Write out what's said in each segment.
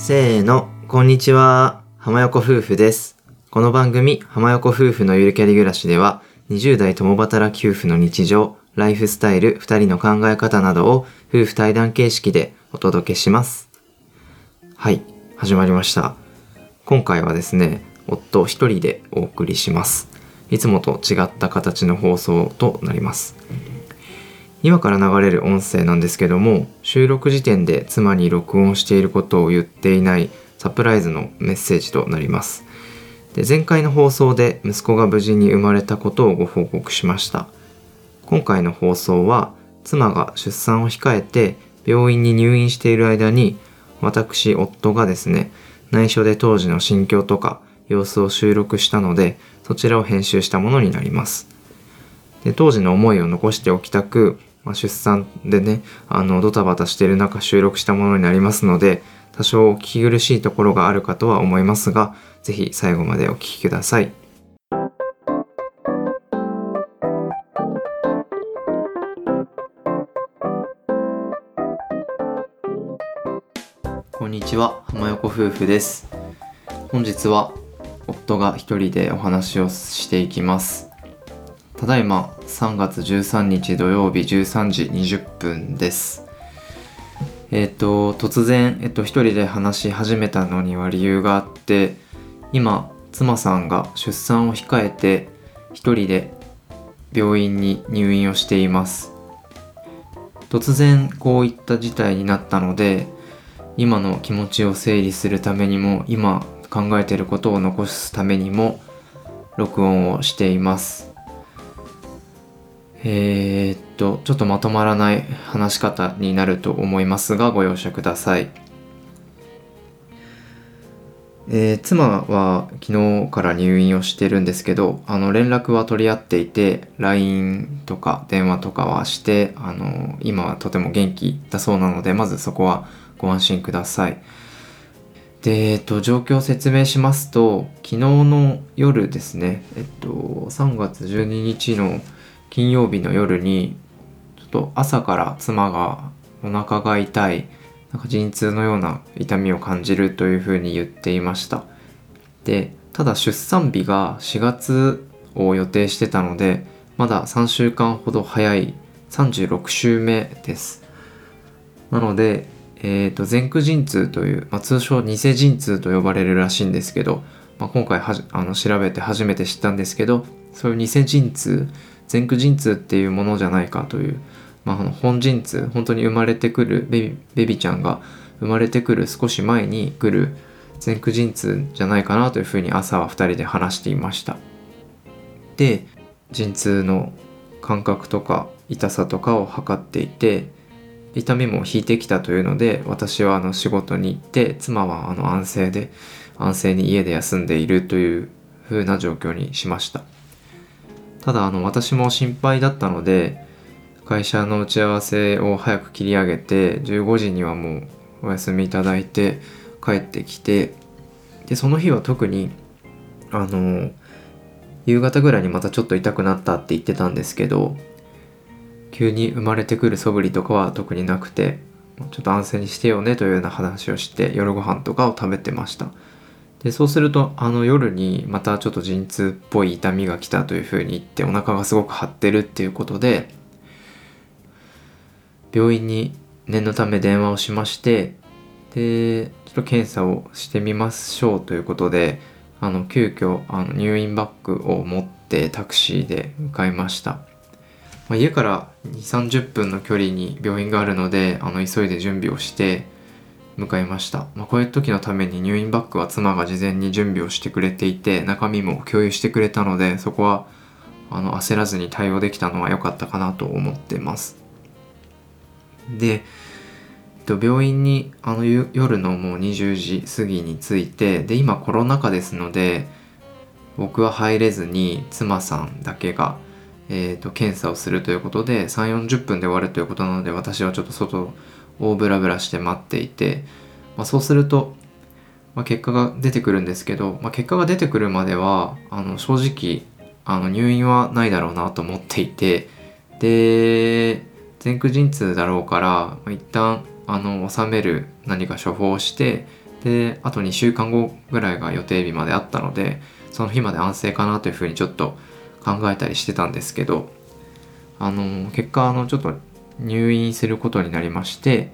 せーの、こんにちは。浜横夫婦です。この番組、浜横夫婦のゆるキャリ暮らしでは、20代共働き夫婦の日常、ライフスタイル、2人の考え方などを夫婦対談形式でお届けします。はい、始まりました。今回はですね、夫一人でお送りします。いつもと違った形の放送となります。今から流れる音声なんですけども収録時点で妻に録音していることを言っていないサプライズのメッセージとなります。で前回の放送で息子が無事に生まれたことをご報告しました。今回の放送は妻が出産を控えて病院に入院している間に私夫がですね内緒で当時の心境とか様子を収録したのでそちらを編集したものになります。で当時の思いを残しておきたく、まあ、出産でねあのドタバタしている中収録したものになりますので多少お聞き苦しいところがあるかとは思いますが是非最後までお聞きください。こんにちは浜横夫婦です本日は夫が一人でお話をしていきますただいま3月13日土曜日13時20分です。えっ、と突然、えっと、一人で話し始めたのには理由があって今妻さんが出産を控えて一人で病院に入院をしています。突然こういった事態になったので今の気持ちを整理するためにも今考えていることを残すためにも録音をしています。えー、っと、ちょっとまとまらない話し方になると思いますが、ご容赦ください。えー妻は昨日から入院をしてるんですけど、あの連絡は取り合っていて、LINE とか電話とかはして、あの今はとても元気だそうなので、まずそこはご安心ください。で、えっと、状況を説明しますと、昨日の夜ですね、えっと、3月12日の金曜日の夜にちょっと朝から妻がお腹が痛いなんか陣痛のような痛みを感じるというふうに言っていました。でただ出産日が4月を予定してたのでまだ3週間ほど早い36週目です。なので、えー、と前駆陣痛という、まあ、通称偽陣痛と呼ばれるらしいんですけど、まあ、今回はあの調べて初めて知ったんですけどそういう偽陣痛前駆陣痛っていうものじゃないかという、まあ、あの本陣痛本当に生まれてくるベビベビちゃんが生まれてくる少し前に来る前駆陣痛じゃないかなというふうに朝は2人で話していました。で陣痛の感覚とか痛さとかを測っていて痛みも引いてきたというので私はあの仕事に行って妻はあの安静で安静に家で休んでいるという風な状況にしました。ただあの私も心配だったので会社の打ち合わせを早く切り上げて15時にはもうお休みいただいて帰ってきてでその日は特にあの夕方ぐらいにまたちょっと痛くなったって言ってたんですけど急に生まれてくる素振りとかは特になくてちょっと安静にしてよねというような話をして夜ご飯とかを食べてました。でそうするとあの夜にまたちょっと陣痛っぽい痛みが来たというふうに言ってお腹がすごく張ってるっていうことで病院に念のため電話をしましてでちょっと検査をしてみましょうということであの急遽あの入院バッグを持ってタクシーで向かいました、まあ、家から2 3 0分の距離に病院があるのであの急いで準備をして向かいました、まあ、こういう時のために入院バッグは妻が事前に準備をしてくれていて中身も共有してくれたのでそこはあの焦らずに対応できたのは良かったかなと思ってます。でえっと病院にあの夜のもう20時過ぎに着いてで今コロナ禍ですので僕は入れずに妻さんだけが、えー、と検査をするということで3 4 0分で終わるということなので私はちょっと外をブラブラして待っていて、まあ、そうすると、まあ、結果が出てくるんですけど、まあ、結果が出てくるまではあの正直あの入院はないだろうなと思っていてで前駆陣痛だろうから、一旦あの収める何か処方をしてであと2週間後ぐらいが予定日まであったのでその日まで安静かなというふうにちょっと考えたりしてたんですけどあの結果あのちょっと入院することになりまして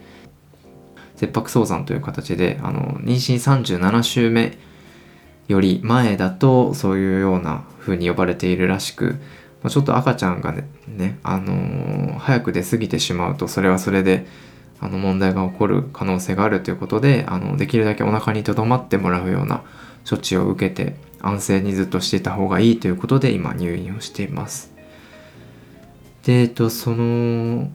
切迫早産という形であの妊娠37週目より前だとそういうような風に呼ばれているらしくちょっと赤ちゃんがねね、あのー、早く出過ぎてしまうとそれはそれであの問題が起こる可能性があるということであのできるだけお腹にとどまってもらうような処置を受けて安静にずっとしていた方がいいということで今入院をしています。で、えっと、その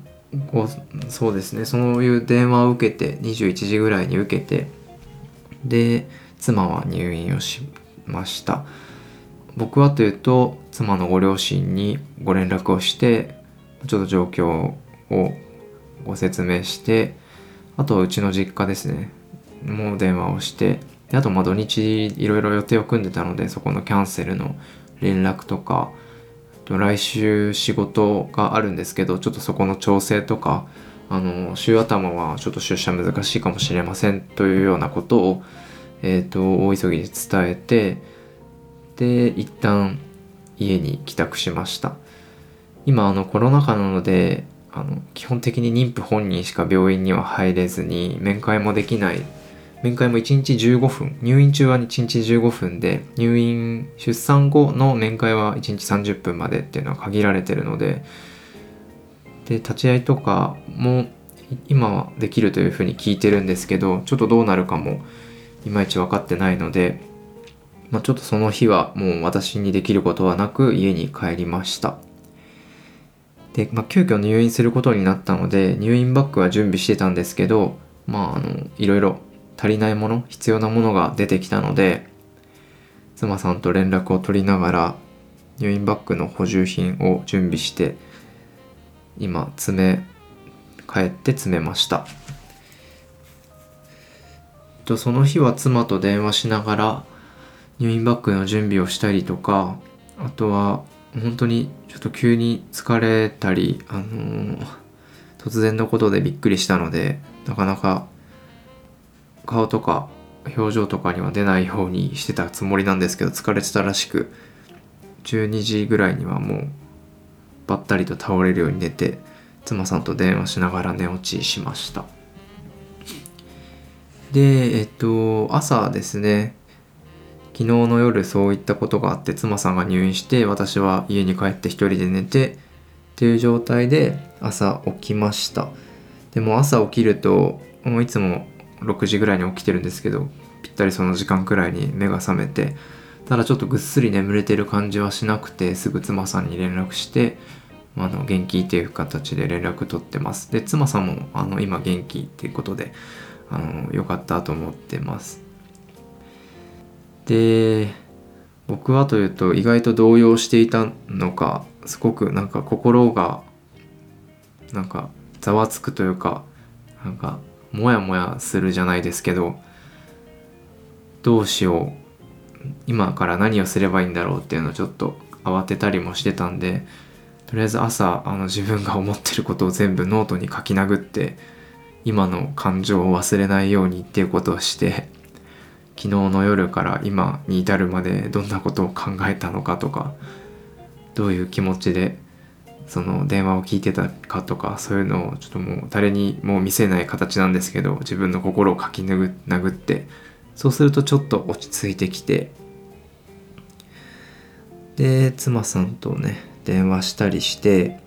そうですね。そういう電話を受けて21時ぐらいに受けてで妻は入院をしました。僕はというと妻のご両親にご連絡をしてちょっと状況をご説明してあとうちの実家ですね。もう電話をしてであとまあ土日いろいろ予定を組んでたのでそこのキャンセルの連絡とか来週仕事があるんですけどちょっとそこの調整とかあの週頭はちょっと出社難しいかもしれませんというようなことを、えーと、大急ぎで伝えてで一旦家に帰宅しました。今あのコロナ禍なのであの基本的に妊婦本人しか病院には入れずに面会もできない面会も1日15分。入院中は1日15分で入院出産後の面会は1日30分までっていうのは限られてるのでで立ち会いとかも今はできるというふうに聞いてるんですけどちょっとどうなるかもいまいち分かってないので、まあ、ちょっとその日はもう私にできることはなく家に帰りました。で、まあ、急遽入院することになったので入院バッグは準備してたんですけどまああのいろいろ足りないもの必要なものが出てきたので妻さんと連絡を取りながら入院バッグの補充品を準備して今詰め帰って詰めました。とその日は妻と電話しながら入院バッグの準備をしたりとかあとは本当にちょっと急に疲れたり、あのー、突然のことでびっくりしたのでなかなか顔とか表情とかには出ないようにしてたつもりなんですけど疲れてたらしく12時ぐらいにはもうばったりと倒れるように寝て妻さんと電話しながら寝落ちしました。でえっと朝ですね昨日の夜そういったことがあって妻さんが入院して私は家に帰って一人で寝てっていう状態で朝起きました。でも朝起きるともういつも6時ぐらいに起きてるんですけどぴったりその時間くらいに目が覚めてただちょっとぐっすり眠れてる感じはしなくてすぐ妻さんに連絡してあの元気っていう形で連絡取ってます。で妻さんもあの今元気っていうことであのよかったと思ってます。で僕はというと意外と動揺していたのかすごくなんか心がなんかざわつくというかなんかモヤモヤするじゃないですけどどうしよう。今から何をすればいいんだろうっていうのをちょっと慌てたりもしてたんでとりあえず朝あの自分が思ってることを全部ノートに書き殴って今の感情を忘れないようにっていうことをして昨日の夜から今に至るまでどんなことを考えたのかとかどういう気持ちでその電話を聞いてたかとかそういうのをちょっともう誰にも見せない形なんですけど自分の心を書き殴ってそうするとちょっと落ち着いてきて。で妻さんとね電話したりして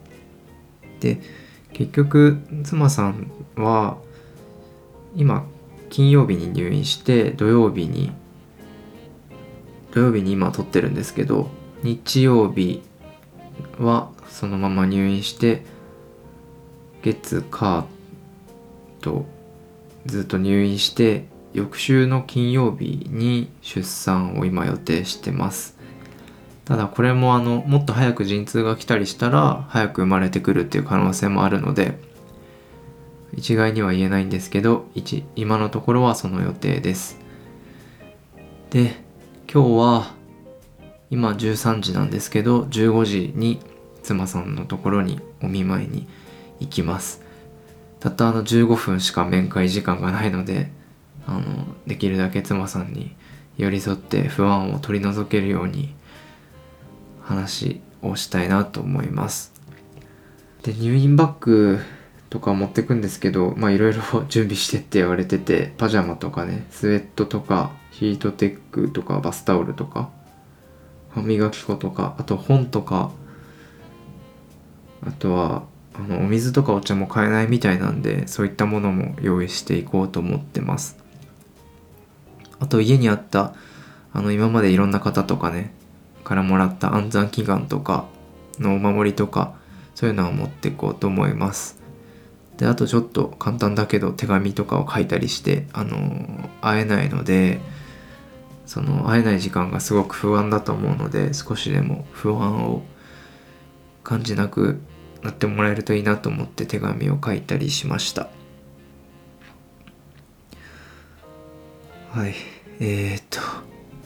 で結局妻さんは今金曜日に入院して土曜日に土曜日に今撮ってるんですけど日曜日はそのまま入院して月火とずっと入院して翌週の金曜日に出産を今予定してます。ただこれもあのもっと早く陣痛が来たりしたら早く生まれてくるっていう可能性もあるので一概には言えないんですけど今のところはその予定です。で今日は今13時なんですけど15時に妻さんのところにお見舞いに行きます。たったあの15分しか面会時間がないのであのできるだけ妻さんに寄り添って不安を取り除けるように話をしたいなと思います。で入院バッグとか持ってくんですけどまあいろいろ準備してって言われててパジャマとかねスウェットとかヒートテックとかバスタオルとか歯磨き粉とかあと本とかあとはあのお水とかお茶も買えないみたいなんでそういったものも用意していこうと思ってます。あと家にあったあの今までいろんな方とかねからもらった安産祈願とかのお守りとかそういうのを持っていこうと思います。であとちょっと簡単だけど手紙とかを書いたりしてあの会えないのでその会えない時間がすごく不安だと思うので少しでも不安を感じなくなってもらえるといいなと思って手紙を書いたりしました。はい。えー、っと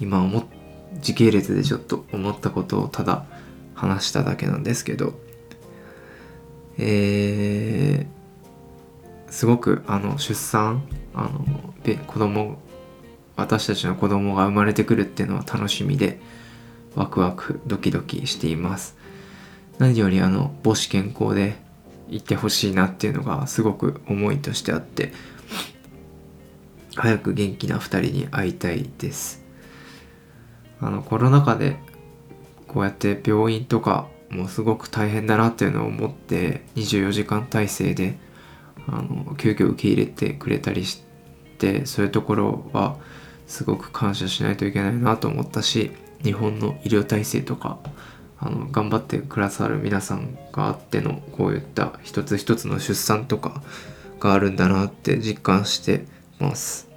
今思時系列でちょっと思ったことをただ話しただけなんですけど。えー、すごくあの出産あの子供私たちの子供が生まれてくるっていうのは楽しみでワクワクドキドキしています。何よりあの母子健康でいてほしいなっていうのがすごく思いとしてあって早く元気な2人に会いたいです。あのコロナ禍でこうやって病院とかもすごく大変だなっていうのを思って24時間体制であの急遽受け入れてくれたりしてそういうところはすごく感謝しないといけないなと思ったし日本の医療体制とかあの頑張ってくださる皆さんがあってのこういった一つ一つの出産とかがあるんだなって実感してます。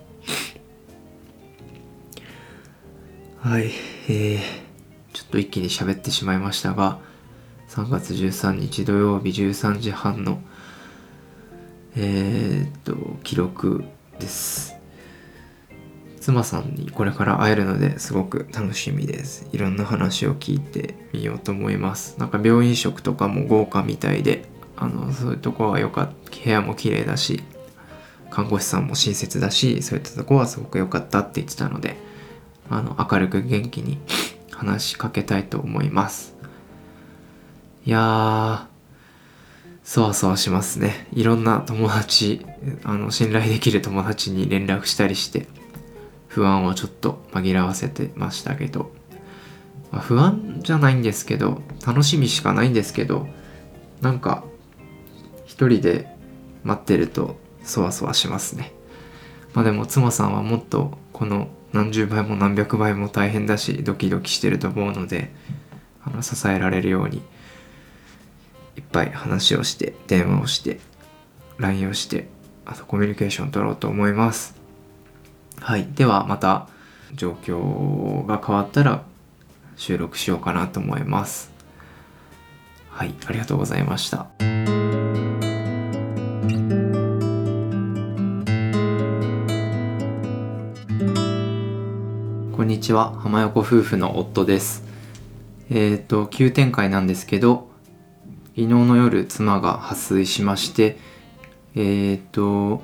はい、えー、ちょっと一気に喋ってしまいましたが3月13日土曜日13時半のえー、っと記録です妻さんにこれから会えるのですごく楽しみです。いろんな話を聞いてみようと思います。なんか病院食とかも豪華みたいであのそういうとこはよかった。部屋も綺麗だし看護師さんも親切だしそういったとこはすごく良かったって言ってたのであの明るく元気に話しかけたいと思います。いやーそわそわしますね。いろんな友達あの信頼できる友達に連絡したりして。不安をちょっと紛らわせてましたけど、まあ、不安じゃないんですけど楽しみしかないんですけどなんか一人で待ってるとそわそわしますね。まあでも妻さんはもっとこの何十倍も何百倍も大変だしドキドキしてると思うのであの支えられるようにいっぱい話をして電話をして LINE をしてあとコミュニケーション取ろうと思います。はい。ではまた状況が変わったら収録しようかなと思います。はい。ありがとうございました。こんにちは。浜横夫婦の夫です。えっ、ー、と、急展開なんですけど、昨日の夜妻が破水しまして、えっ、ー、と、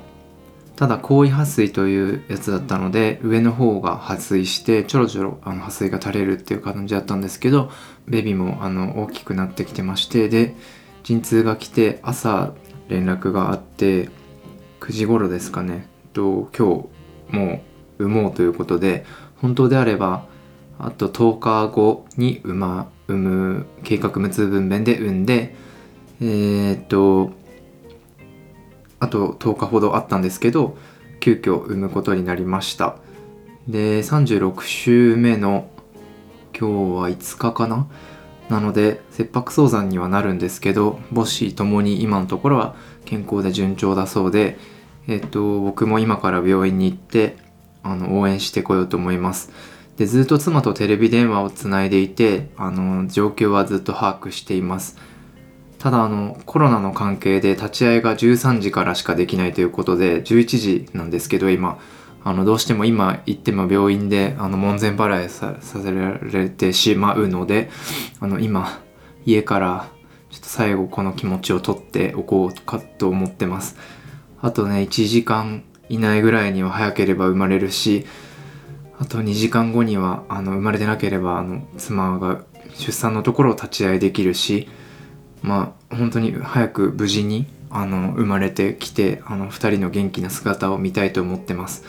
ただ高位破水というやつだったので上の方が破水してちょろちょろあの破水が垂れるっていう感じだったんですけどベビーもあの大きくなってきてましてで陣痛が来て朝連絡があって9時頃ですかねと今日もう産もうということで本当であればあと10日後に産,、ま、産む計画無痛分娩で産んでえー、っとあと10日ほどあったんですけど急遽産むことになりました。で36週目の今日は5日かな？なので切迫早産にはなるんですけど母子ともに今のところは健康で順調だそうでえっと僕も今から病院に行ってあの応援してこようと思います。でずっと妻とテレビ電話をつないでいてあの状況はずっと把握しています。ただあのコロナの関係で立ち会いが13時からしかできないということで11時なんですけど今あのどうしても今行っても病院であの門前払いさせられてしまうのであの今家からちょっと最後この気持ちを取っておこうかと思ってます。あとね1時間以内ぐらいには早ければ生まれるしあと2時間後にはあの生まれてなければあの妻が出産のところを立ち会いできるしまあ本当に早く無事にあの生まれてきてあの2人の元気な姿を見たいと思ってます。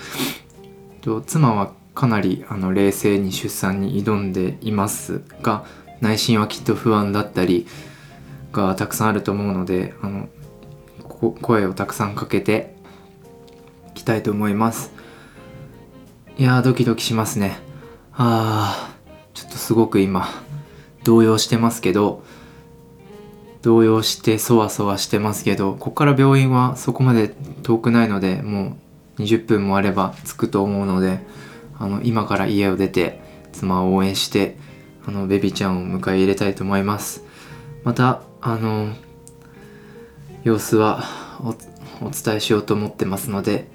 と妻はかなりあの冷静に出産に挑んでいますが内心はきっと不安だったりがたくさんあると思うのであの声をたくさんかけていきたいと思いますいやドキドキしますねあーちょっとすごく今動揺してますけど動揺してそわそわしてますけどここから病院はそこまで遠くないのでもう20分もあれば着くと思うのであの今から家を出て妻を応援してあのベビーちゃんを迎え入れたいと思います。またあの様子はお伝えしようと思ってますので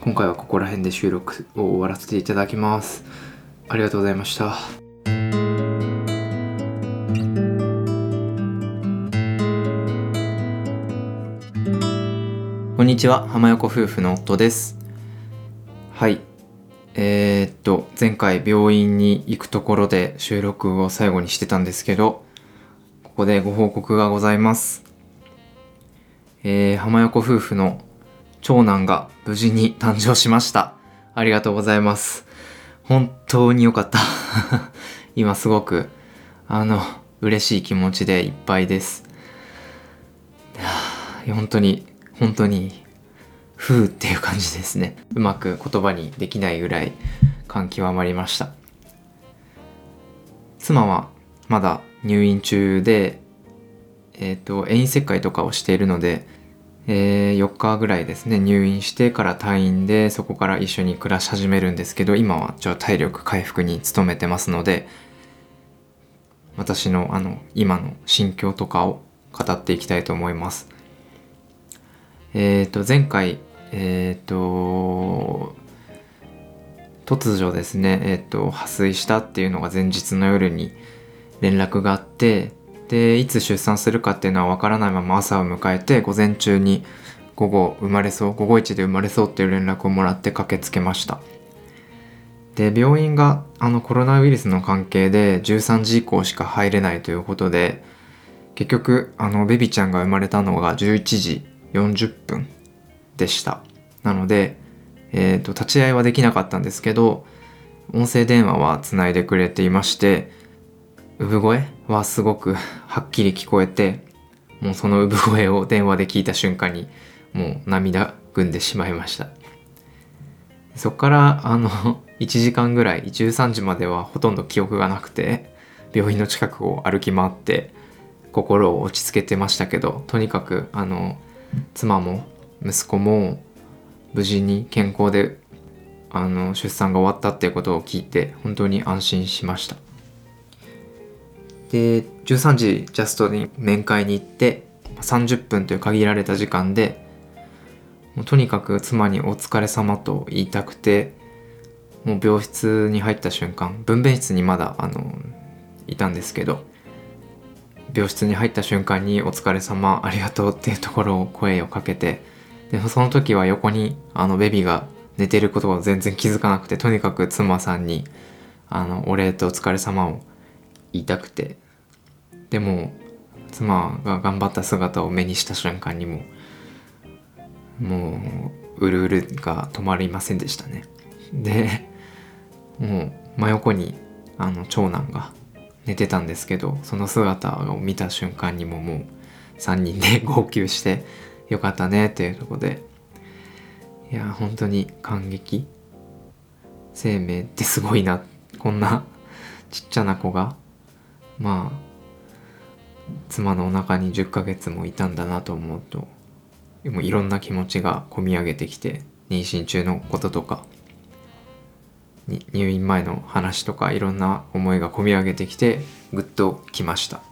今回はここら辺で収録を終わらせていただきます。ありがとうございました。にちは浜横夫婦の夫ですはいえー、っと前回病院に行くところで収録を最後にしてたんですけどここでご報告がございますえー、浜横夫婦の長男が無事に誕生しました。ありがとうございます。本当に良かった。今すごく、あの、嬉しい気持ちでいっぱいです。本当に、本当に、ふうっていう感じですね。うまく言葉にできないぐらい感極まりました。妻はまだ入院中で、えっ、ー、と、遠因切開とかをしているので、えー、4日ぐらいですね入院してから退院でそこから一緒に暮らし始めるんですけど今はちょ体力回復に努めてますので私のあの今の心境とかを語っていきたいと思います。えっ、ー、と前回えっ、ー、と突如ですねえっ、ー、と破水したっていうのが前日の夜に連絡があってでいつ出産するかっていうのは分からないまま朝を迎えて午前中に午後生まれそう午後1で生まれそうっていう連絡をもらって駆けつけました。で病院があのコロナウイルスの関係で13時以降しか入れないということで結局あのベビちゃんが生まれたのが11時40分でした。なので、えーと、立ち会いはできなかったんですけど音声電話はつないでくれていまして産声はすごく はっきり聞こえてもうその産声を電話で聞いた瞬間にもう涙ぐんでしまいました。そっからあの 1時間ぐらい13時まではほとんど記憶がなくて病院の近くを歩き回って心を落ち着けてましたけどとにかくあの妻も息子も無事に健康であの出産が終わったっていうことを聞いて本当に安心しました。で13時ジャストに面会に行って30分という限られた時間でもうとにかく妻に「お疲れ様と言いたくてもう病室に入った瞬間分娩室にまだあのいたんですけど病室に入った瞬間に「お疲れ様ありがとう」っていうところを声をかけてでその時は横にあのベビーが寝てることを全然気づかなくてとにかく妻さんにあのお礼とお疲れ様を言いたくて。でも妻が頑張った姿を目にした瞬間にももううるうるが止まりませんでしたね。でもう真横にあの長男が寝てたんですけどその姿を見た瞬間にももう3人で号泣してよかったねっていうとこで。いや本当に感激。生命ってすごいな。こんな ちっちゃな子が。まあ妻のお腹に10ヶ月もいたんだなと思うともういろんな気持ちが込み上げてきて妊娠中のこととか。入院前の話とかいろんな思いが込み上げてきてぐっときました。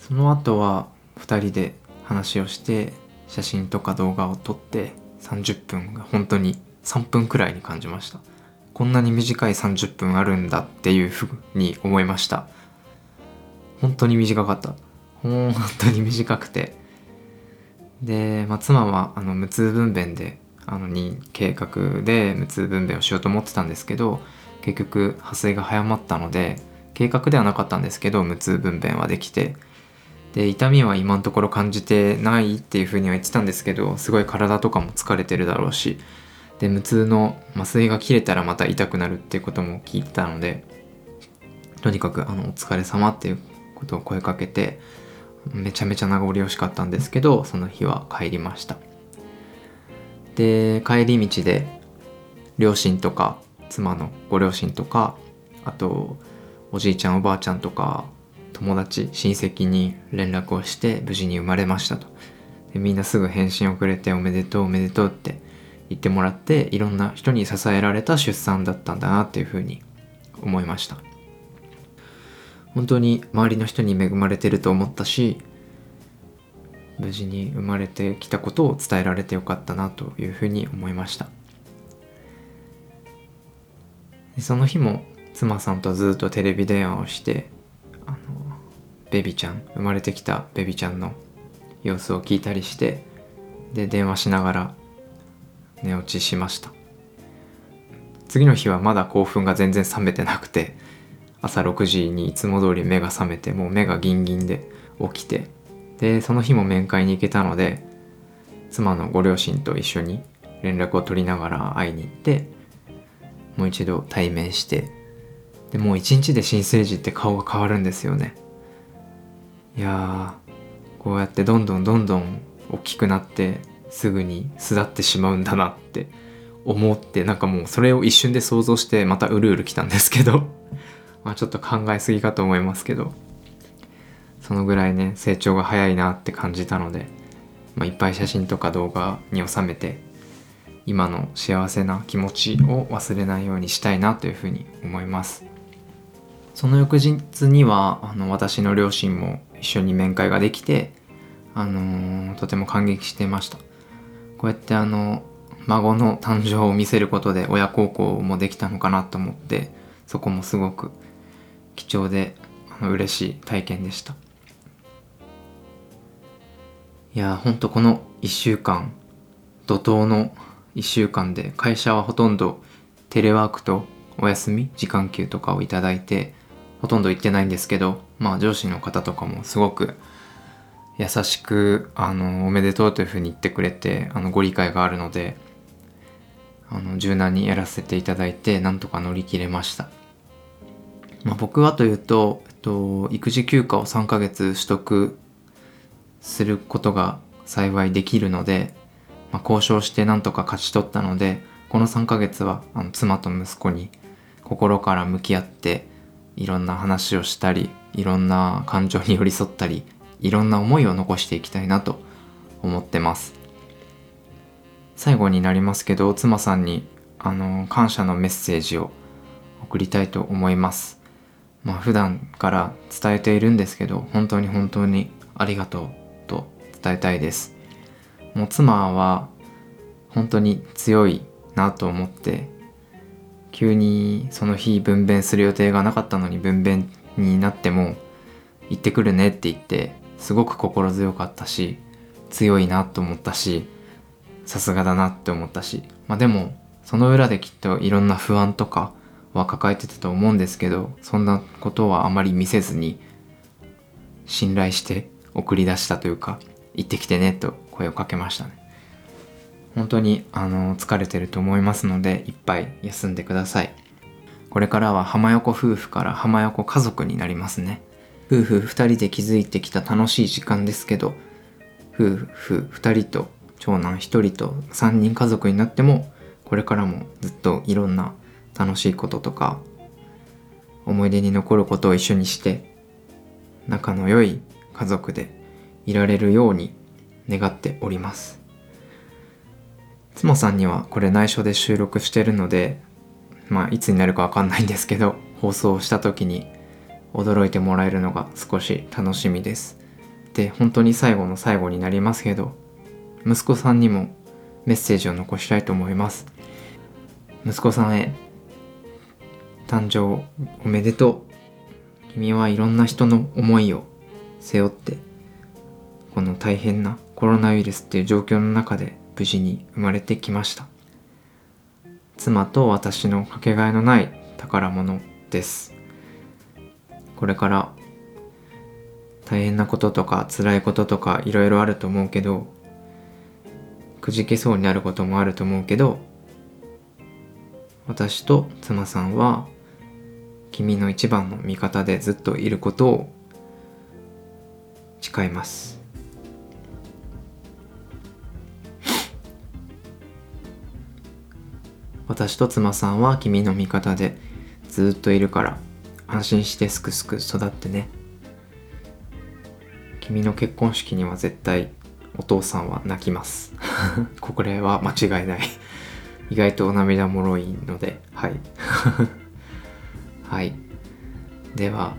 その後は2人で話をして写真とか動画を撮って30分が本当に3分くらいに感じました。こんなに短い30分あるんだっていうふうに思いました。本当に短かった。本当に短くて。で、まあ、妻はあの無痛分娩であのに計画で無痛分娩をしようと思ってたんですけど結局破水が早まったので計画ではなかったんですけど無痛分娩はできて。で痛みは今のところ感じてないっていうふうには言ってたんですけどすごい体とかも疲れてるだろうし。で無痛の麻酔が切れたらまた痛くなるっていうことも聞いたのでとにかくあのお疲れ様っていうことを声かけてめちゃめちゃ名残惜しかったんですけどその日は帰りました。で帰り道で両親とか妻のご両親とかあとおじいちゃんおばあちゃんとか友達親戚に連絡をして無事に生まれましたと。でみんなすぐ返信をくれておめでとうおめでとうって言ってもらっていろんな人に支えられた出産だったんだなっていうふうに思いました。本当に周りの人に恵まれてると思ったし無事に生まれてきたことを伝えられてよかったなというふうに思いました。その日も妻さんとずっとテレビ電話をしてあのベビちゃん生まれてきたベビちゃんの様子を聞いたりしてで電話しながら寝落ちしました。次の日はまだ興奮が全然冷めてなくて朝6時にいつも通り目が覚めてもう目がギンギンで起きてでその日も面会に行けたので妻のご両親と一緒に連絡を取りながら会いに行ってもう一度対面してでもう一日で新生児って顔が変わるんですよね。いやーこうやってどんどんどんどん大きくなってすぐに巣立ってしまうんだなって思ってなんかもうそれを一瞬で想像してまたうるうる来たんですけど まあちょっと考えすぎかと思いますけどそのぐらいね成長が早いなって感じたので、まあ、いっぱい写真とか動画に収めて今の幸せな気持ちを忘れないようにしたいなというふうに思います。その翌日にはあの私の両親も一緒に面会ができて、あのー、とても感激してました。こうやってあの孫の誕生を見せることで親孝行もできたのかなと思ってそこもすごく貴重であの嬉しい体験でした。いやほんとこの1週間怒涛の1週間で会社はほとんどテレワークとお休み時間給とかをいただいてほとんど行ってないんですけどまあ上司の方とかもすごく優しくあのおめでとうというふうに言ってくれてあのご理解があるのであの柔軟にやらせていただいてなんとか乗り切れました、まあ、僕はというと、えっと、育児休暇を3ヶ月取得することが幸いできるので、まあ、交渉してなんとか勝ち取ったのでこの3ヶ月はあの妻と息子に心から向き合っていろんな話をしたりいろんな感情に寄り添ったりいろんな思いを残していきたいなと思ってます。最後になりますけど妻さんにあの感謝のメッセージを送りたいと思います。まあ普段から伝えているんですけど本当に本当にありがとうと伝えたいです。もう妻は本当に強いなと思って急にその日分娩する予定がなかったのに分娩になっても行ってくるねって言ってすごく心強かったし強いなと思ったしさすがだなって思ったしまあでもその裏できっといろんな不安とかは抱えてたと思うんですけどそんなことはあまり見せずに信頼して送り出したというか行ってきてねと声をかけましたね。本当にあの疲れてると思いますのでいっぱい休んでください。これからは浜横夫婦から浜横家族になりますね。夫婦2人で築いてきた楽しい時間ですけど夫婦2人と長男1人と3人家族になってもこれからもずっといろんな楽しいこととか思い出に残ることを一緒にして仲の良い家族でいられるように願っております。妻さんにはこれ内緒で収録してるのでまあいつになるかわかんないんですけど 放送した時に驚いてもらえるのが少し楽しみです。で本当に最後の最後になりますけど息子さんにもメッセージを残したいと思います。息子さんへ誕生おめでとう。君はいろんな人の思いを背負ってこの大変なコロナウイルスっていう状況の中で無事に生まれてきました。妻と私のかけがえのない宝物です。これから大変なこととか辛いこととかいろいろあると思うけどくじけそうになることもあると思うけど私と妻さんは君の一番の味方でずっといることを誓います。私と妻さんは君の味方でずっといるから安心してすくすく育ってね。君の結婚式には絶対お父さんは泣きます。これは間違いない。意外とお涙もろいのではい。はい。では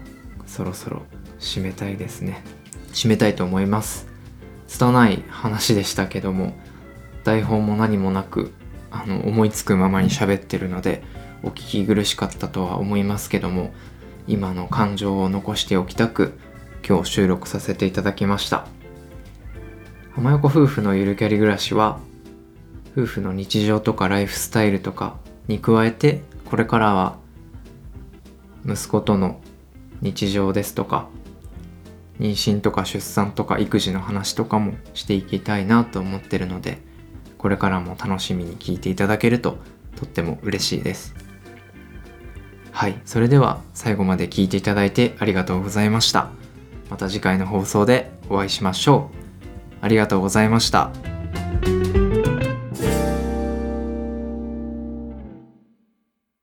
そろそろ締めたいですね。締めたいと思います。拙い話でしたけども台本も何もなくあの思いつくままに喋ってるのでお聞き苦しかったとは思いますけども今の感情を残しておきたく今日収録させていただきました。浜横夫婦のゆるキャリ暮らしは夫婦の日常とかライフスタイルとかに加えてこれからは息子との日常ですとか妊娠とか出産とか育児の話とかもしていきたいなと思ってるのでこれからも楽しみに聞いていただけるととっても嬉しいです。はいそれでは最後まで聞いていただいてありがとうございました。また次回の放送でお会いしましょう。ありがとうございました。